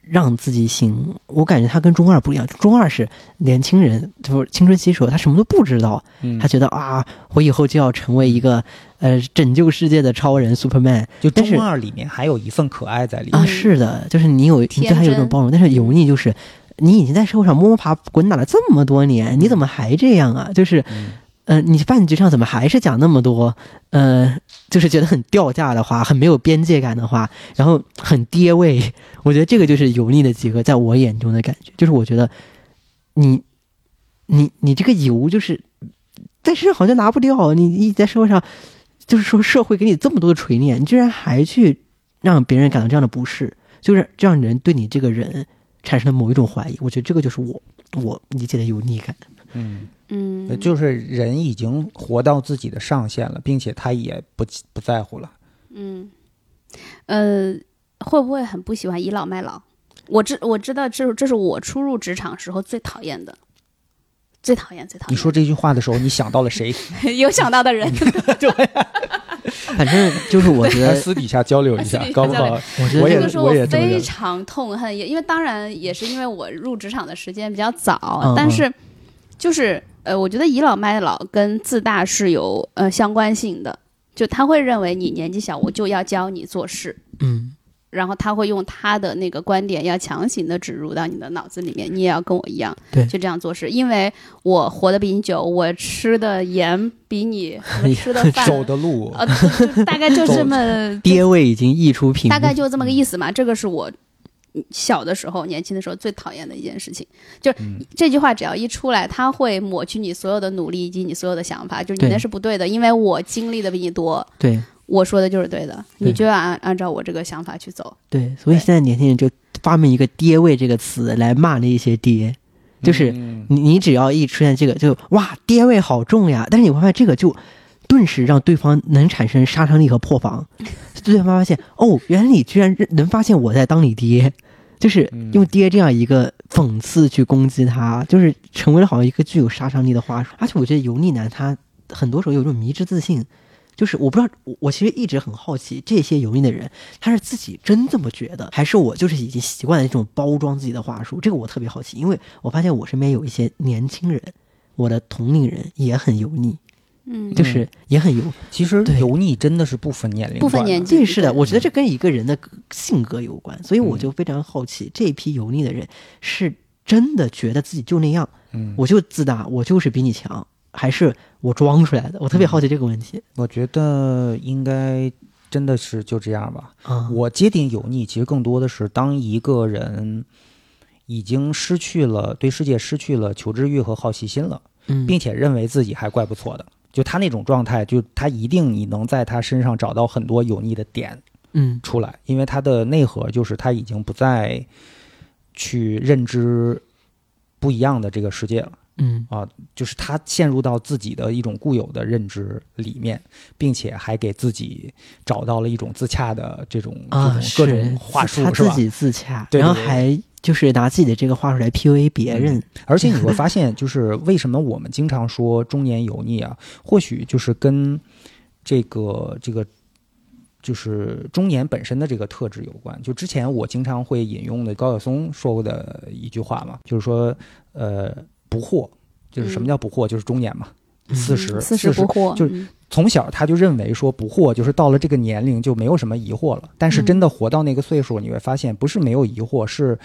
让自己行。我感觉他跟中二不一样，中二是年轻人，就是青春期时候，他什么都不知道，嗯他觉得啊，我以后就要成为一个呃拯救世界的超人 Superman 就中二里面还有一份可爱在里面。啊，是的，就是你有你对他有一种包容，但是油腻就是你已经在社会上摸摸爬滚打了这么多年，你怎么还这样啊？就是嗯呃，你饭局上怎么还是讲那么多呃，就是觉得很掉价的话，很没有边界感的话，然后很跌位。我觉得这个就是油腻的几个，在我眼中的感觉，就是我觉得你你你这个油就是在身上好像拿不掉，你你在社会上就是说社会给你这么多的锤炼，你居然还去让别人感到这样的不适，就是让人对你这个人产生了某一种怀疑。我觉得这个就是我我理解的油腻感。嗯，嗯呃，就是人已经活到自己的上限了，并且他也不不在乎了。嗯，呃，会不会很不喜欢倚老卖老？我知我知道这这是我初入职场时候最讨厌的。最讨厌最讨厌。你说这句话的时候，你想到了谁？[LAUGHS] 有想到的人，[LAUGHS] 对，反正就是我觉得 [LAUGHS] 私底下交流一下搞不好我觉得这个是我也这么认为非常痛恨，也因为当然也是因为我入职场的时间比较早，嗯但是就是呃，我觉得倚老卖老跟自大是有呃相关性的，就他会认为你年纪小，我就要教你做事。嗯然后他会用他的那个观点，要强行的植入到你的脑子里面，你也要跟我一样，对就这样做事。因为我活得比你久，我吃的盐比你我 [LAUGHS] 吃的饭，走的路，呃，大概就这么爹味已经溢出屏，大概就这么 [LAUGHS] 个意思嘛。这个是我嗯小的时候、年轻的时候最讨厌的一件事情，就是嗯。这句话只要一出来，他会抹去你所有的努力以及你所有的想法，就是你那是不对的，因为我经历的比你多，对。我说的就是对的，对。你就要按按照我这个想法去走。对，所以现在年轻人就发明一个“爹味”这个词来骂那些爹，就是嗯。你你只要一出现这个，就哇爹味好重呀！但是你会发现这个就顿时让对方能产生杀伤力和破防，[LAUGHS] 对方发现哦，原来你居然能发现我在当你爹，就是嗯用爹这样一个讽刺去攻击他，就是成为了好像一个具有杀伤力的话术。而且我觉得油腻男他很多时候有一种迷之自信。就是我不知道，我我其实一直很好奇，这些油腻的人，他是自己真这么觉得，还是我就是已经习惯了这种包装自己的话术？这个我特别好奇，因为我发现我身边有一些年轻人，我的同龄人也很油腻，嗯，就是也很油。其实对。油腻真的是不分年龄，不分年纪对，是的，我觉得这跟一个人的性格有关，所以我嗯。就非常好奇，这批油腻的人是真的觉得自己就那样，嗯，我就自大，我就是比你强，还是我装出来的？我特别好奇这个问题。我觉得应该真的是就这样吧。啊，我界定油腻，其实更多的是当一个人已经失去了对世界失去了求知欲和好奇心了，嗯，并且认为自己还怪不错的，就他那种状态，就他一定你能在他身上找到很多油腻的点嗯出来，因为他的内核就是他已经不再去认知不一样的这个世界了。嗯啊，就是他陷入到自己的一种固有的认知里面，并且还给自己找到了一种自洽的这种、啊，这种各种话术，是吧？自己自洽，然后还就是拿自己的这个话术来 PUA 别人。[LAUGHS] 而且你会发现，就是为什么我们经常说中年油腻啊，或许就是跟这个这个。就是中年本身的这个特质有关。就之前我经常会引用的高晓松说过的一句话嘛，就是说，呃，不惑，就是什么叫不惑？就是中年嘛，嗯四十四十不惑，就是嗯从小他就认为说不惑，就是到了这个年龄就没有什么疑惑了。但是真的活到那个岁数，你会发现不是没有疑惑，是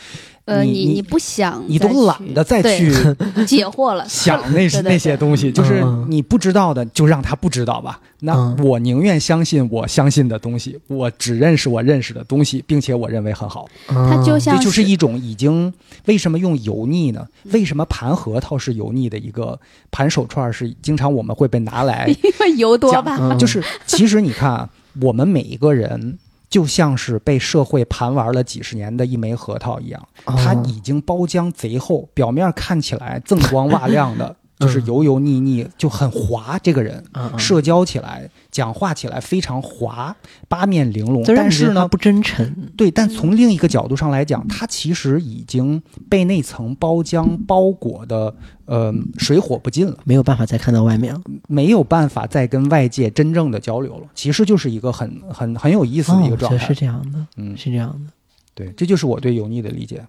呃，你你不想你都懒得再去 [LAUGHS] 解惑了，[LAUGHS] 想那对对那些东西，就是嗯你不知道的就让他不知道吧。那嗯我宁愿相信我相信的东西，我只认识我认识的东西，并且我认为很好。他就像这就是一种已经为什么用油腻呢？为什么盘核桃是油腻的一个盘手串是经常我们会被拿来 [LAUGHS] 因为油多讲吧？嗯就是其实你看啊，我们每一个人就像是被社会盘玩了几十年的一枚核桃一样，它哦已经包浆贼厚，表面看起来锃光瓦亮的，[LAUGHS] 就是嗯油油腻腻，就很滑。这个人社交起来、讲话起来非常滑，八面玲珑。但是呢，不真诚。对，但从另一个角度上来讲，他其实已经被那层包浆包裹的，呃，水火不进了。没有办法再看到外面了，没有办法再跟外界真正的交流了，其实就是一个很很很有意思的一个哦，状态。是是这样的，嗯，是这样的。对，这就是我对油腻的理解。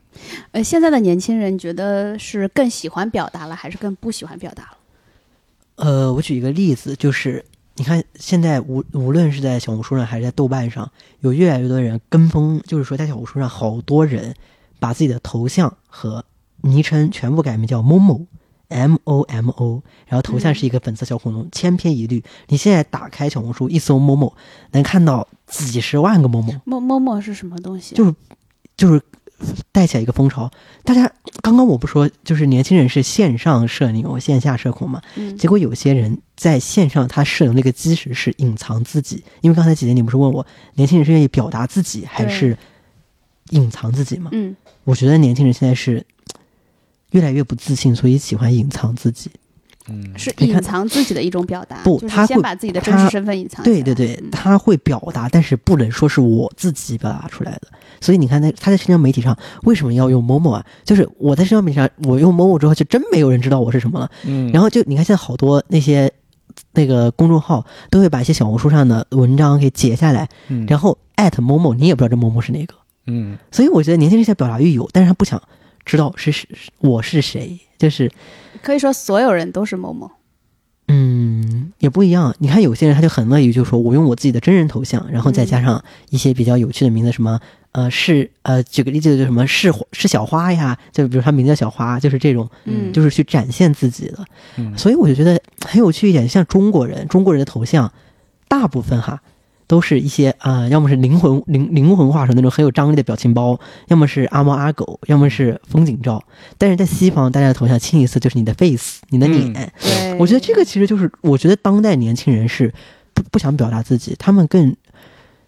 呃，现在的年轻人觉得是更喜欢表达了，还是更不喜欢表达了？呃，我举一个例子，就是你看现在无无论是在小红书上还是在豆瓣上，有越来越多人跟风，就是说在小红书上好多人把自己的头像和昵称全部改名叫某某。M O M O，然后头像是一个粉色小恐龙，千篇一律。你现在打开小红书一搜某某，能看到几十万个某某，某某某是什么东西啊？就就是带起来一个风潮。大家刚刚我不说，就是年轻人是线上社牛，线下社恐嘛。嗯结果有些人在线上他社牛那个基石是隐藏自己，因为刚才姐姐你不是问我，年轻人是愿意表达自己还是隐藏自己吗？嗯，我觉得年轻人现在是越来越不自信，所以喜欢隐藏自己。嗯，是隐藏自己的一种表达，不他会就是先把自己的真实身份隐藏。对对对，嗯他会表达，但是不能说是我自己表达出来的。所以你看，在他在社交媒体上为什么要用某某啊？就是我在社交媒体上，我用某某之后，就真没有人知道我是什么了。嗯，然后就你看，现在好多那些那个公众号都会把一些小红书上的文章给截下来，嗯然后艾特某某，你也不知道这某某是哪个。嗯所以我觉得年轻人现在表达欲有，但是他不想知道是是我是谁，就是可以说所有人都是某某。嗯，也不一样。你看有些人他就很乐于就说我用我自己的真人头像，然后再加上一些比较有趣的名字，什么呃是呃举个例子就什么是是小花呀，就比如他名字叫小花，就是这种，嗯，就是去展现自己的。嗯所以我就觉得很有趣一点，像中国人，中国人的头像大部分哈。都是一些啊、呃要么是灵魂灵灵魂画成那种很有张力的表情包，要么是阿猫阿狗，要么是风景照。但是在西方，大家的头像清一色就是你的 face，你的脸，我觉得这个其实就是，我觉得当代年轻人是不不想表达自己，他们更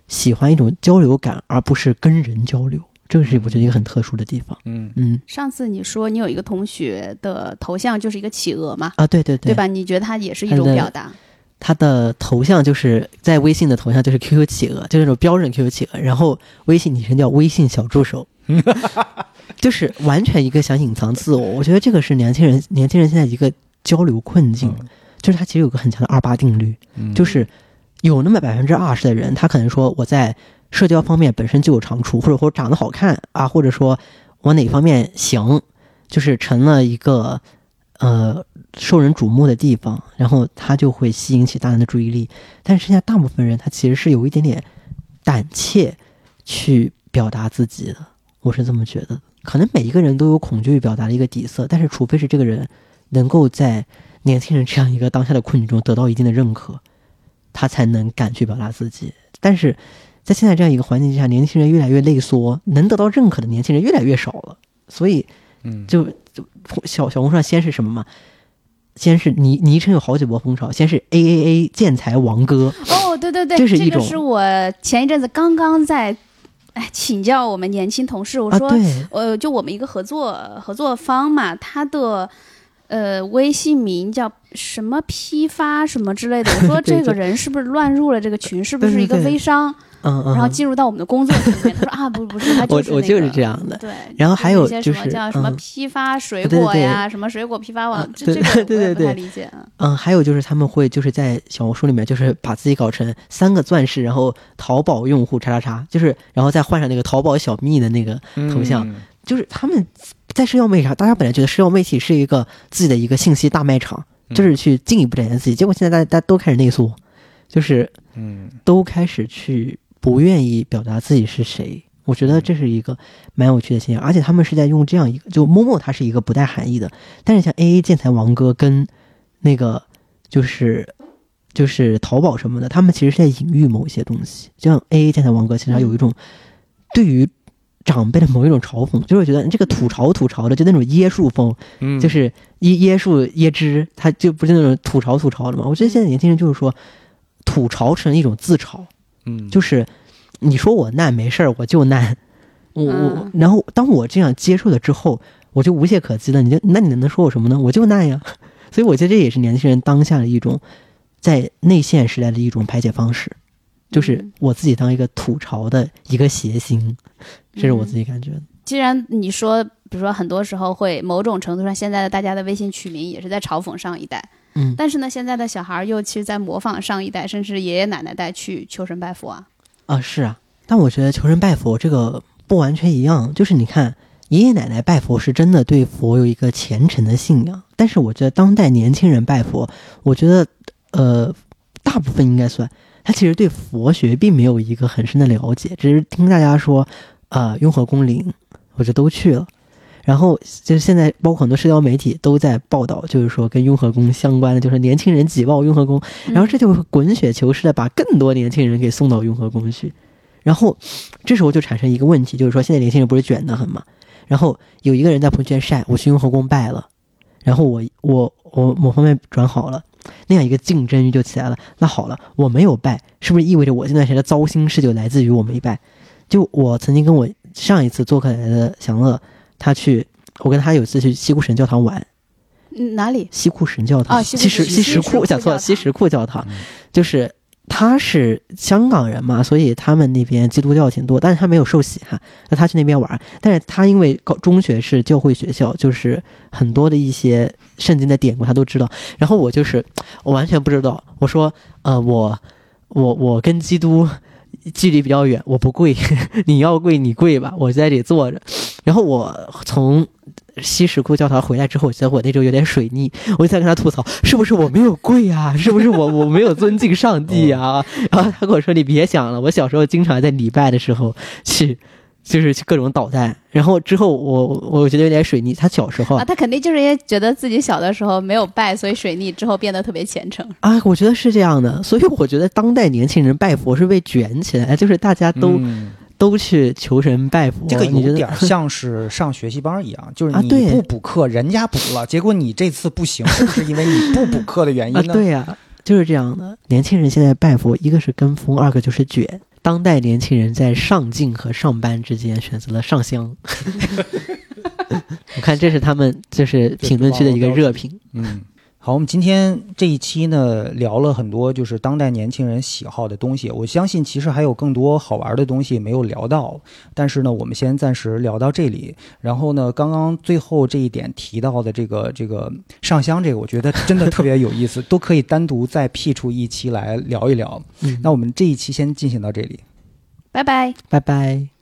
喜欢一种交流感，而不是跟人交流。这个是我觉得一个很特殊的地方。嗯嗯上次你说你有一个同学的头像就是一个企鹅嘛，啊，对对对，对吧？你觉得它也是一种表达？他的头像就是在微信的头像就是 QQ 企鹅，就是那种标准 QQ 企鹅，然后微信昵称叫微信小助手，[LAUGHS] 就是完全一个想隐藏自我。我觉得这个是年轻人年轻人现在一个交流困境，就是他其实有个很强的二八定律，嗯。就是有那么百分之二十的人，他可能说我在社交方面本身就有长处，或者说长得好看啊，或者说我哪方面行，就是成了一个呃受人瞩目的地方，然后他就会吸引起大人的注意力。但是剩下大部分人，他其实是有一点点胆怯去表达自己的，我是这么觉得。可能每一个人都有恐惧表达的一个底色，但是除非是这个人能够在年轻人这样一个当下的困境中得到一定的认可，他才能敢去表达自己。但是在现在这样一个环境之下，年轻人越来越内缩，能得到认可的年轻人越来越少了。所以嗯就就小小红书上先是什么嘛？先是昵昵称有好几波风潮，先是 A A A 建材王哥，哦，对对对，这是一种是我前一阵子刚刚在哎请教我们年轻同事，我啊，说，对，呃，就我们一个合作合作方嘛，他的。呃，微信名叫什么批发什么之类的。我说 [LAUGHS] 这个人是不是乱入了这个群？是不是一个对对对微商？嗯嗯，然后进入到我们的工作群里面。他说啊，不不是，他我就是那我就是个这样的。对，然后还有一些什么就是叫什么嗯批发水对对对果呀，什么水果批发网啊，这这个我对对也不太对理解。嗯嗯，还有就是他们会就是在小红书里面，就是把自己搞成三个钻石，然后淘宝用户叉叉叉，就是然后再换上那个淘宝小蜜的那个，头像嗯就是他们在社交媒体上，大家本来觉得社交媒体是一个自己的一个信息大卖场，嗯就是去进一步展现自己，结果现在大家大家都开始内缩，就是嗯都开始去不愿意表达自己是谁。我觉得这是一个蛮有趣的现象，而且他们是在用这样一个，就陌陌它是一个不带含义的，但是像 A A 建材王哥跟那个就是就是淘宝什么的，他们其实是在隐喻某一些东西。就像 A A 建材王哥，其实他有一种对于长辈的某一种嘲讽，就是觉得这个吐槽吐槽的，就那种椰树风，嗯，就是椰椰树椰汁，他就不是那种吐槽吐槽的嘛。我觉得现在年轻人就是说，吐槽成一种自嘲。嗯就是你说我难没事儿，我就难，我我嗯，然后当我这样接受了之后，我就无懈可击了。你就那你能说我什么呢？我就难呀。[LAUGHS] 所以我觉得这也是年轻人当下的一种在内线时代的一种排解方式，就是嗯我自己当一个吐槽的一个谐星，这是我自己感觉的。既然你说，比如说很多时候会某种程度上，现在的大家的微信取名也是在嘲讽上一代，嗯，但是呢，现在的小孩儿又其实在模仿上一代，甚至爷爷奶奶代去求神拜佛啊。啊，是啊，但我觉得求神拜佛这个不完全一样，就是你看爷爷奶奶拜佛是真的对佛有一个虔诚的信仰，但是我觉得当代年轻人拜佛，我觉得呃大部分应该算他其实对佛学并没有一个很深的了解，只是听大家说啊、雍和宫灵，我就都去了。然后就是现在，包括很多社交媒体都在报道，就是说跟雍和宫相关的，就是年轻人挤爆雍和宫，然后这就会滚雪球似的把更多年轻人给送到雍和宫去，然后这时候就产生一个问题，就是说现在年轻人不是卷得很嘛？然后有一个人在朋友圈晒我去雍和宫拜了，然后我我我某方面转好了，那样一个竞争欲就起来了。那好了，我没有拜，是不是意味着我这段时间的糟心事就来自于我没拜？就我曾经跟我上一次做客来的祥乐，他去，我跟他有一次去西库神教堂玩，嗯哪里？西库神教堂，哦西库石西石库，西石库讲错了，西石库教堂。嗯，就是他是香港人嘛，所以他们那边基督教挺多，但是他没有受洗哈，那他去那边玩，但是他因为高中学是教会学校，就是很多的一些圣经的典故他都知道，然后我就是我完全不知道，我说呃我我我跟基督。距离比较远，我不跪，[LAUGHS] 你要跪你跪吧，我在这里坐着。然后我从西石库教堂回来之后，我觉得我那周有点水逆，我就在跟他吐槽，是不是我没有跪啊？[LAUGHS] 是不是我我没有尊敬上帝啊？[LAUGHS] 然后他跟我说，你别想了，我小时候经常在礼拜的时候去。就是各种捣蛋，然后之后我我觉得有点水逆。他小时候啊，他肯定就是因为觉得自己小的时候没有拜，所以水逆之后变得特别虔诚。啊，我觉得是这样的，所以我觉得当代年轻人拜佛是被卷起来，就是大家都、嗯都去求神拜佛。这个你觉得有点像是上学习班一样，[LAUGHS] 就是你不补课，人家补了，结果你这次不行，[LAUGHS] 是不是因为你不补课的原因？对呀、就是这样的。年轻人现在拜佛，一个是跟风，二个就是卷。当代年轻人在上进和上班之间选择了上香。[LAUGHS] [LAUGHS] 我看这是他们就是评论区的一个热评。嗯，好，我们今天这一期呢聊了很多就是当代年轻人喜好的东西，我相信其实还有更多好玩的东西没有聊到，但是呢，我们先暂时聊到这里。然后呢，刚刚最后这一点提到的这个这个上香这个，我觉得真的特别有意思，都可以单独再辟出一期来聊一聊。嗯，那我们这一期先进行到这里。拜拜。拜拜。